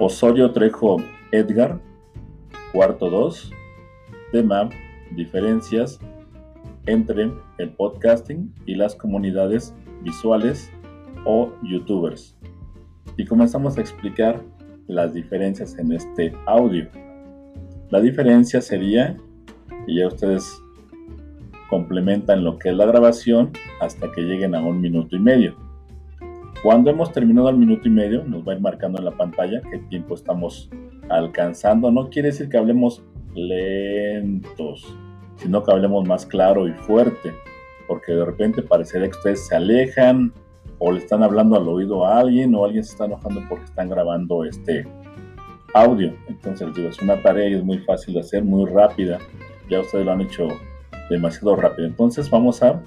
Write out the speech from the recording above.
Osorio Trejo Edgar, cuarto 2, tema diferencias entre el podcasting y las comunidades visuales o youtubers. Y comenzamos a explicar las diferencias en este audio. La diferencia sería, y ya ustedes complementan lo que es la grabación hasta que lleguen a un minuto y medio. Cuando hemos terminado el minuto y medio, nos va a ir marcando en la pantalla qué tiempo estamos alcanzando. No quiere decir que hablemos lentos, sino que hablemos más claro y fuerte, porque de repente parecería que ustedes se alejan o le están hablando al oído a alguien o alguien se está enojando porque están grabando este audio. Entonces, digo, es una tarea y es muy fácil de hacer, muy rápida. Ya ustedes lo han hecho demasiado rápido. Entonces, vamos a